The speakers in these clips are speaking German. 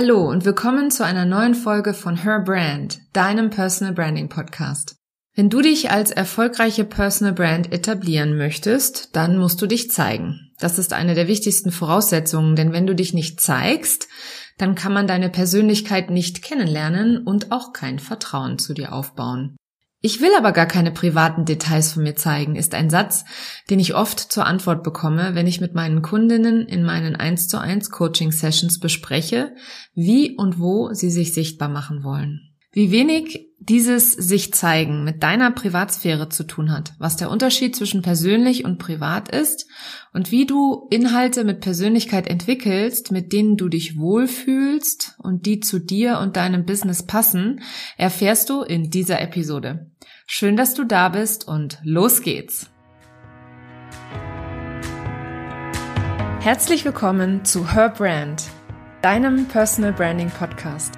Hallo und willkommen zu einer neuen Folge von Her Brand, deinem Personal Branding Podcast. Wenn du dich als erfolgreiche Personal Brand etablieren möchtest, dann musst du dich zeigen. Das ist eine der wichtigsten Voraussetzungen, denn wenn du dich nicht zeigst, dann kann man deine Persönlichkeit nicht kennenlernen und auch kein Vertrauen zu dir aufbauen. Ich will aber gar keine privaten Details von mir zeigen, ist ein Satz, den ich oft zur Antwort bekomme, wenn ich mit meinen Kundinnen in meinen 1 zu 1 Coaching Sessions bespreche, wie und wo sie sich sichtbar machen wollen. Wie wenig dieses sich zeigen mit deiner Privatsphäre zu tun hat, was der Unterschied zwischen persönlich und privat ist und wie du Inhalte mit Persönlichkeit entwickelst, mit denen du dich wohlfühlst und die zu dir und deinem Business passen, erfährst du in dieser Episode. Schön, dass du da bist und los geht's. Herzlich willkommen zu Her Brand, deinem Personal Branding Podcast.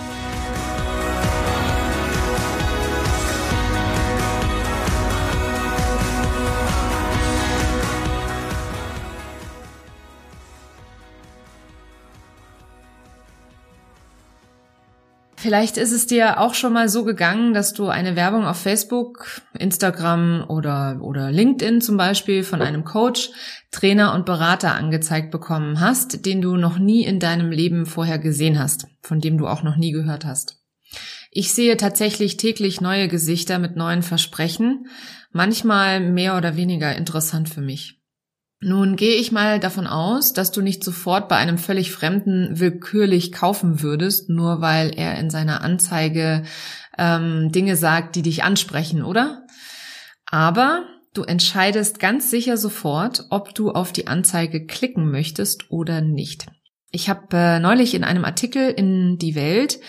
Vielleicht ist es dir auch schon mal so gegangen, dass du eine Werbung auf Facebook, Instagram oder, oder LinkedIn zum Beispiel von einem Coach, Trainer und Berater angezeigt bekommen hast, den du noch nie in deinem Leben vorher gesehen hast, von dem du auch noch nie gehört hast. Ich sehe tatsächlich täglich neue Gesichter mit neuen Versprechen, manchmal mehr oder weniger interessant für mich. Nun gehe ich mal davon aus, dass du nicht sofort bei einem völlig Fremden willkürlich kaufen würdest, nur weil er in seiner Anzeige ähm, Dinge sagt, die dich ansprechen, oder? Aber du entscheidest ganz sicher sofort, ob du auf die Anzeige klicken möchtest oder nicht. Ich habe äh, neulich in einem Artikel in Die Welt,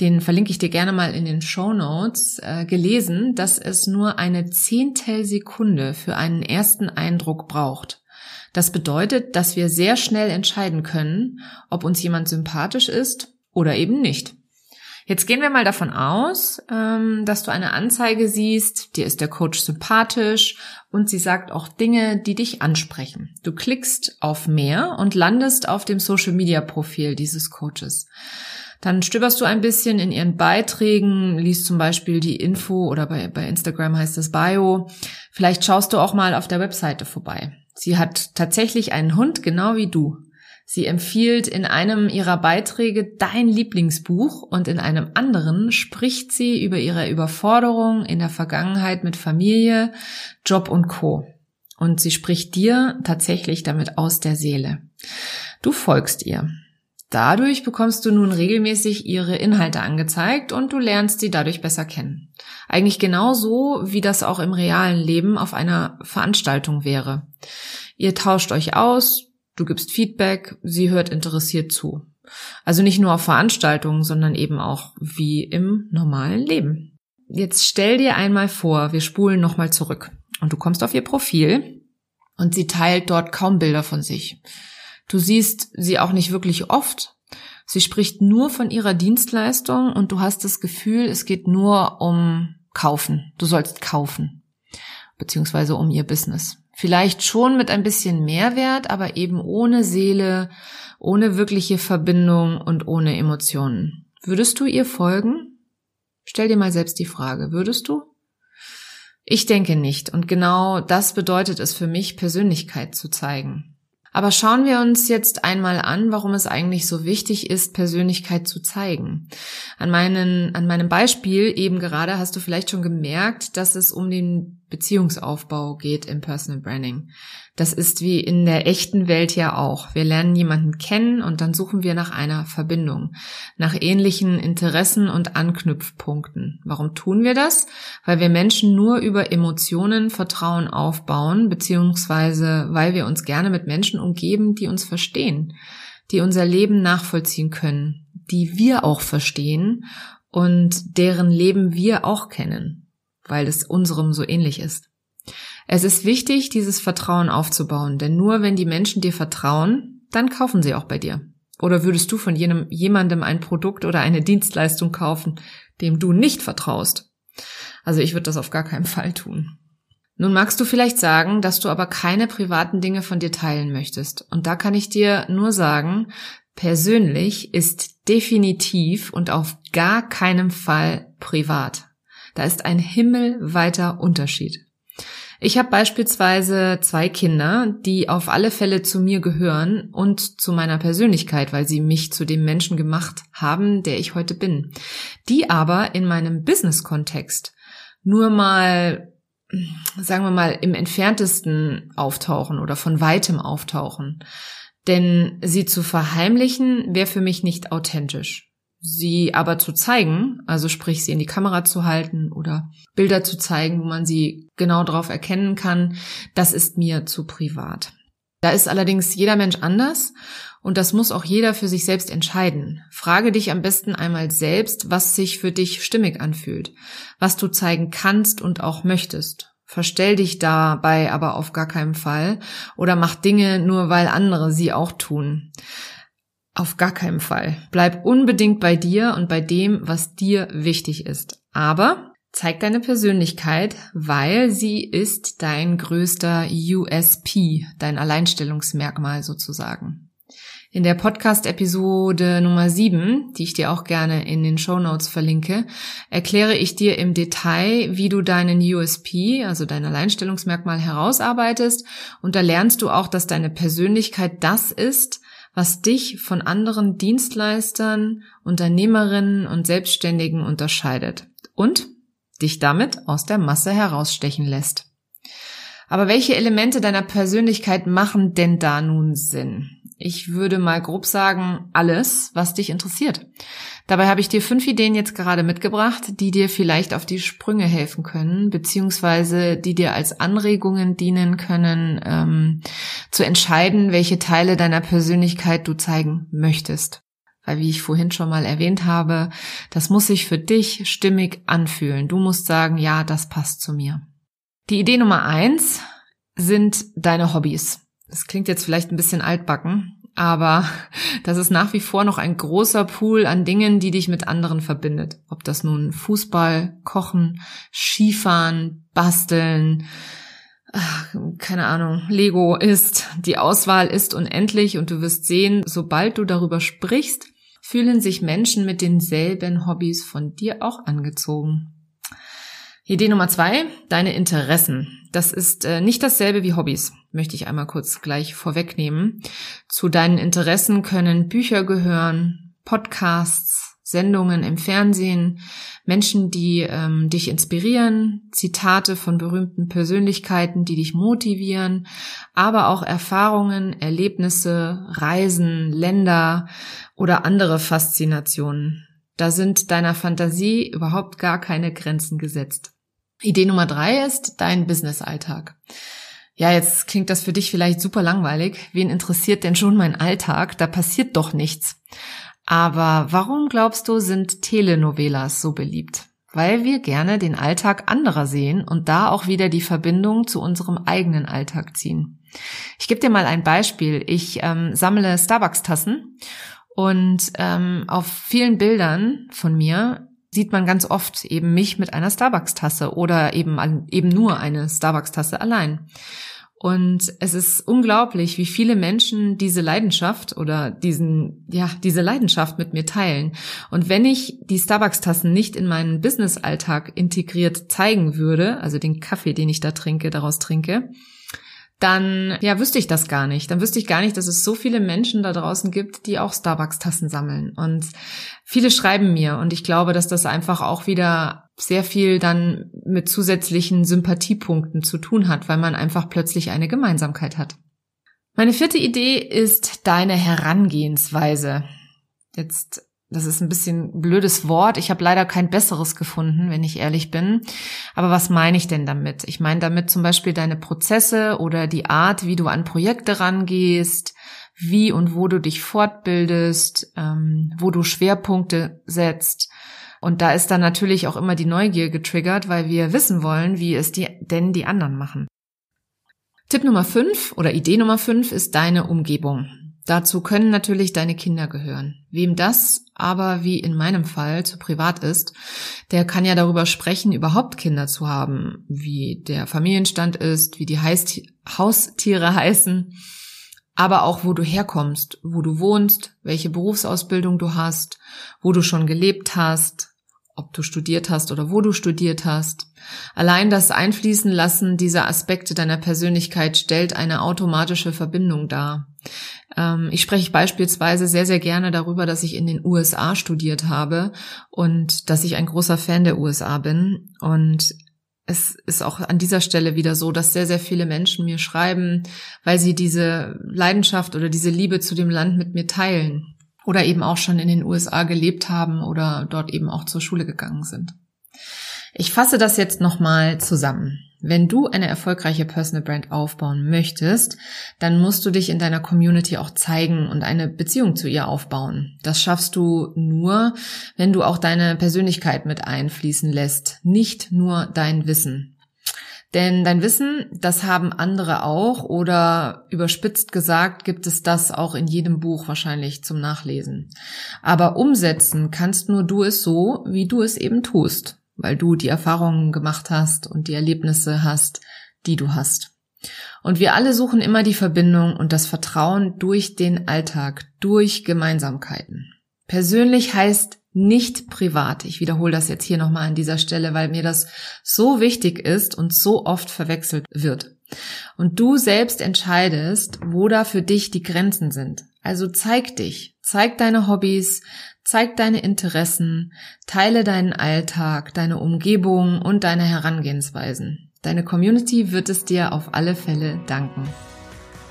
den verlinke ich dir gerne mal in den Show Notes, äh, gelesen, dass es nur eine Zehntelsekunde für einen ersten Eindruck braucht. Das bedeutet, dass wir sehr schnell entscheiden können, ob uns jemand sympathisch ist oder eben nicht. Jetzt gehen wir mal davon aus, ähm, dass du eine Anzeige siehst, dir ist der Coach sympathisch und sie sagt auch Dinge, die dich ansprechen. Du klickst auf mehr und landest auf dem Social-Media-Profil dieses Coaches. Dann stöberst du ein bisschen in ihren Beiträgen, liest zum Beispiel die Info oder bei, bei Instagram heißt es Bio. Vielleicht schaust du auch mal auf der Webseite vorbei. Sie hat tatsächlich einen Hund, genau wie du. Sie empfiehlt in einem ihrer Beiträge dein Lieblingsbuch und in einem anderen spricht sie über ihre Überforderung in der Vergangenheit mit Familie, Job und Co. Und sie spricht dir tatsächlich damit aus der Seele. Du folgst ihr. Dadurch bekommst du nun regelmäßig ihre Inhalte angezeigt und du lernst sie dadurch besser kennen. Eigentlich genauso, wie das auch im realen Leben auf einer Veranstaltung wäre. Ihr tauscht euch aus, du gibst Feedback, sie hört interessiert zu. Also nicht nur auf Veranstaltungen, sondern eben auch wie im normalen Leben. Jetzt stell dir einmal vor, wir spulen nochmal zurück und du kommst auf ihr Profil und sie teilt dort kaum Bilder von sich. Du siehst sie auch nicht wirklich oft. Sie spricht nur von ihrer Dienstleistung und du hast das Gefühl, es geht nur um kaufen. Du sollst kaufen. Beziehungsweise um ihr Business. Vielleicht schon mit ein bisschen Mehrwert, aber eben ohne Seele, ohne wirkliche Verbindung und ohne Emotionen. Würdest du ihr folgen? Stell dir mal selbst die Frage, würdest du? Ich denke nicht. Und genau das bedeutet es für mich, Persönlichkeit zu zeigen. Aber schauen wir uns jetzt einmal an, warum es eigentlich so wichtig ist, Persönlichkeit zu zeigen. An, meinen, an meinem Beispiel eben gerade hast du vielleicht schon gemerkt, dass es um den Beziehungsaufbau geht im Personal Branding. Das ist wie in der echten Welt ja auch. Wir lernen jemanden kennen und dann suchen wir nach einer Verbindung, nach ähnlichen Interessen und Anknüpfpunkten. Warum tun wir das? Weil wir Menschen nur über Emotionen Vertrauen aufbauen, beziehungsweise weil wir uns gerne mit Menschen umgeben, die uns verstehen, die unser Leben nachvollziehen können, die wir auch verstehen und deren Leben wir auch kennen weil es unserem so ähnlich ist. Es ist wichtig, dieses Vertrauen aufzubauen, denn nur wenn die Menschen dir vertrauen, dann kaufen sie auch bei dir. Oder würdest du von jenem, jemandem ein Produkt oder eine Dienstleistung kaufen, dem du nicht vertraust? Also ich würde das auf gar keinen Fall tun. Nun magst du vielleicht sagen, dass du aber keine privaten Dinge von dir teilen möchtest. Und da kann ich dir nur sagen, persönlich ist definitiv und auf gar keinen Fall privat. Da ist ein himmelweiter Unterschied. Ich habe beispielsweise zwei Kinder, die auf alle Fälle zu mir gehören und zu meiner Persönlichkeit, weil sie mich zu dem Menschen gemacht haben, der ich heute bin. Die aber in meinem Business-Kontext nur mal, sagen wir mal, im entferntesten auftauchen oder von weitem auftauchen. Denn sie zu verheimlichen wäre für mich nicht authentisch. Sie aber zu zeigen, also sprich sie in die Kamera zu halten oder Bilder zu zeigen, wo man sie genau drauf erkennen kann, das ist mir zu privat. Da ist allerdings jeder Mensch anders und das muss auch jeder für sich selbst entscheiden. Frage dich am besten einmal selbst, was sich für dich stimmig anfühlt, was du zeigen kannst und auch möchtest. Verstell dich dabei aber auf gar keinen Fall oder mach Dinge nur, weil andere sie auch tun. Auf gar keinen Fall. Bleib unbedingt bei dir und bei dem, was dir wichtig ist. Aber zeig deine Persönlichkeit, weil sie ist dein größter USP, dein Alleinstellungsmerkmal sozusagen. In der Podcast-Episode Nummer 7, die ich dir auch gerne in den Show Notes verlinke, erkläre ich dir im Detail, wie du deinen USP, also dein Alleinstellungsmerkmal herausarbeitest. Und da lernst du auch, dass deine Persönlichkeit das ist, was dich von anderen Dienstleistern, Unternehmerinnen und Selbstständigen unterscheidet und dich damit aus der Masse herausstechen lässt. Aber welche Elemente deiner Persönlichkeit machen denn da nun Sinn? Ich würde mal grob sagen, alles, was dich interessiert. Dabei habe ich dir fünf Ideen jetzt gerade mitgebracht, die dir vielleicht auf die Sprünge helfen können, beziehungsweise die dir als Anregungen dienen können, ähm, zu entscheiden, welche Teile deiner Persönlichkeit du zeigen möchtest. Weil, wie ich vorhin schon mal erwähnt habe, das muss sich für dich stimmig anfühlen. Du musst sagen, ja, das passt zu mir. Die Idee Nummer eins sind deine Hobbys. Das klingt jetzt vielleicht ein bisschen altbacken, aber das ist nach wie vor noch ein großer Pool an Dingen, die dich mit anderen verbindet. Ob das nun Fußball, Kochen, Skifahren, Basteln, keine Ahnung, Lego ist. Die Auswahl ist unendlich und du wirst sehen, sobald du darüber sprichst, fühlen sich Menschen mit denselben Hobbys von dir auch angezogen. Idee Nummer zwei, deine Interessen. Das ist äh, nicht dasselbe wie Hobbys, möchte ich einmal kurz gleich vorwegnehmen. Zu deinen Interessen können Bücher gehören, Podcasts, Sendungen im Fernsehen, Menschen, die ähm, dich inspirieren, Zitate von berühmten Persönlichkeiten, die dich motivieren, aber auch Erfahrungen, Erlebnisse, Reisen, Länder oder andere Faszinationen. Da sind deiner Fantasie überhaupt gar keine Grenzen gesetzt. Idee Nummer drei ist dein Business-Alltag. Ja, jetzt klingt das für dich vielleicht super langweilig. Wen interessiert denn schon mein Alltag? Da passiert doch nichts. Aber warum glaubst du, sind Telenovelas so beliebt? Weil wir gerne den Alltag anderer sehen und da auch wieder die Verbindung zu unserem eigenen Alltag ziehen. Ich gebe dir mal ein Beispiel. Ich ähm, sammle Starbucks-Tassen und ähm, auf vielen Bildern von mir sieht man ganz oft eben mich mit einer Starbucks-Tasse oder eben, eben nur eine Starbucks-Tasse allein. Und es ist unglaublich, wie viele Menschen diese Leidenschaft oder diesen, ja, diese Leidenschaft mit mir teilen. Und wenn ich die Starbucks-Tassen nicht in meinen Business-Alltag integriert zeigen würde, also den Kaffee, den ich da trinke, daraus trinke, dann ja, wüsste ich das gar nicht. Dann wüsste ich gar nicht, dass es so viele Menschen da draußen gibt, die auch Starbucks-Tassen sammeln. Und viele schreiben mir und ich glaube, dass das einfach auch wieder sehr viel dann mit zusätzlichen Sympathiepunkten zu tun hat, weil man einfach plötzlich eine Gemeinsamkeit hat. Meine vierte Idee ist deine Herangehensweise. Jetzt das ist ein bisschen blödes Wort. Ich habe leider kein besseres gefunden, wenn ich ehrlich bin. Aber was meine ich denn damit? Ich meine damit zum Beispiel deine Prozesse oder die Art, wie du an Projekte rangehst, wie und wo du dich fortbildest, ähm, wo du Schwerpunkte setzt. Und da ist dann natürlich auch immer die Neugier getriggert, weil wir wissen wollen, wie es die, denn die anderen machen. Tipp Nummer 5 oder Idee Nummer 5 ist deine Umgebung. Dazu können natürlich deine Kinder gehören. Wem das aber wie in meinem Fall zu privat ist, der kann ja darüber sprechen, überhaupt Kinder zu haben, wie der Familienstand ist, wie die Haustiere heißen, aber auch wo du herkommst, wo du wohnst, welche Berufsausbildung du hast, wo du schon gelebt hast, ob du studiert hast oder wo du studiert hast. Allein das Einfließen lassen dieser Aspekte deiner Persönlichkeit stellt eine automatische Verbindung dar. Ähm, ich spreche beispielsweise sehr, sehr gerne darüber, dass ich in den USA studiert habe und dass ich ein großer Fan der USA bin. Und es ist auch an dieser Stelle wieder so, dass sehr, sehr viele Menschen mir schreiben, weil sie diese Leidenschaft oder diese Liebe zu dem Land mit mir teilen oder eben auch schon in den USA gelebt haben oder dort eben auch zur Schule gegangen sind. Ich fasse das jetzt nochmal zusammen. Wenn du eine erfolgreiche Personal Brand aufbauen möchtest, dann musst du dich in deiner Community auch zeigen und eine Beziehung zu ihr aufbauen. Das schaffst du nur, wenn du auch deine Persönlichkeit mit einfließen lässt, nicht nur dein Wissen. Denn dein Wissen, das haben andere auch oder überspitzt gesagt gibt es das auch in jedem Buch wahrscheinlich zum Nachlesen. Aber umsetzen kannst nur du es so, wie du es eben tust weil du die Erfahrungen gemacht hast und die Erlebnisse hast, die du hast. Und wir alle suchen immer die Verbindung und das Vertrauen durch den Alltag, durch Gemeinsamkeiten. Persönlich heißt nicht privat. Ich wiederhole das jetzt hier nochmal an dieser Stelle, weil mir das so wichtig ist und so oft verwechselt wird. Und du selbst entscheidest, wo da für dich die Grenzen sind. Also zeig dich, zeig deine Hobbys, Zeig deine Interessen, teile deinen Alltag, deine Umgebung und deine Herangehensweisen. Deine Community wird es dir auf alle Fälle danken.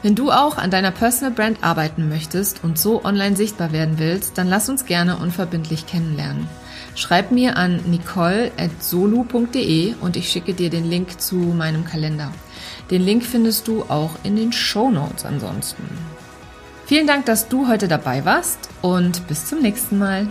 Wenn du auch an deiner Personal Brand arbeiten möchtest und so online sichtbar werden willst, dann lass uns gerne unverbindlich kennenlernen. Schreib mir an nicole.solu.de und ich schicke dir den Link zu meinem Kalender. Den Link findest du auch in den Show Notes ansonsten. Vielen Dank, dass du heute dabei warst und bis zum nächsten Mal.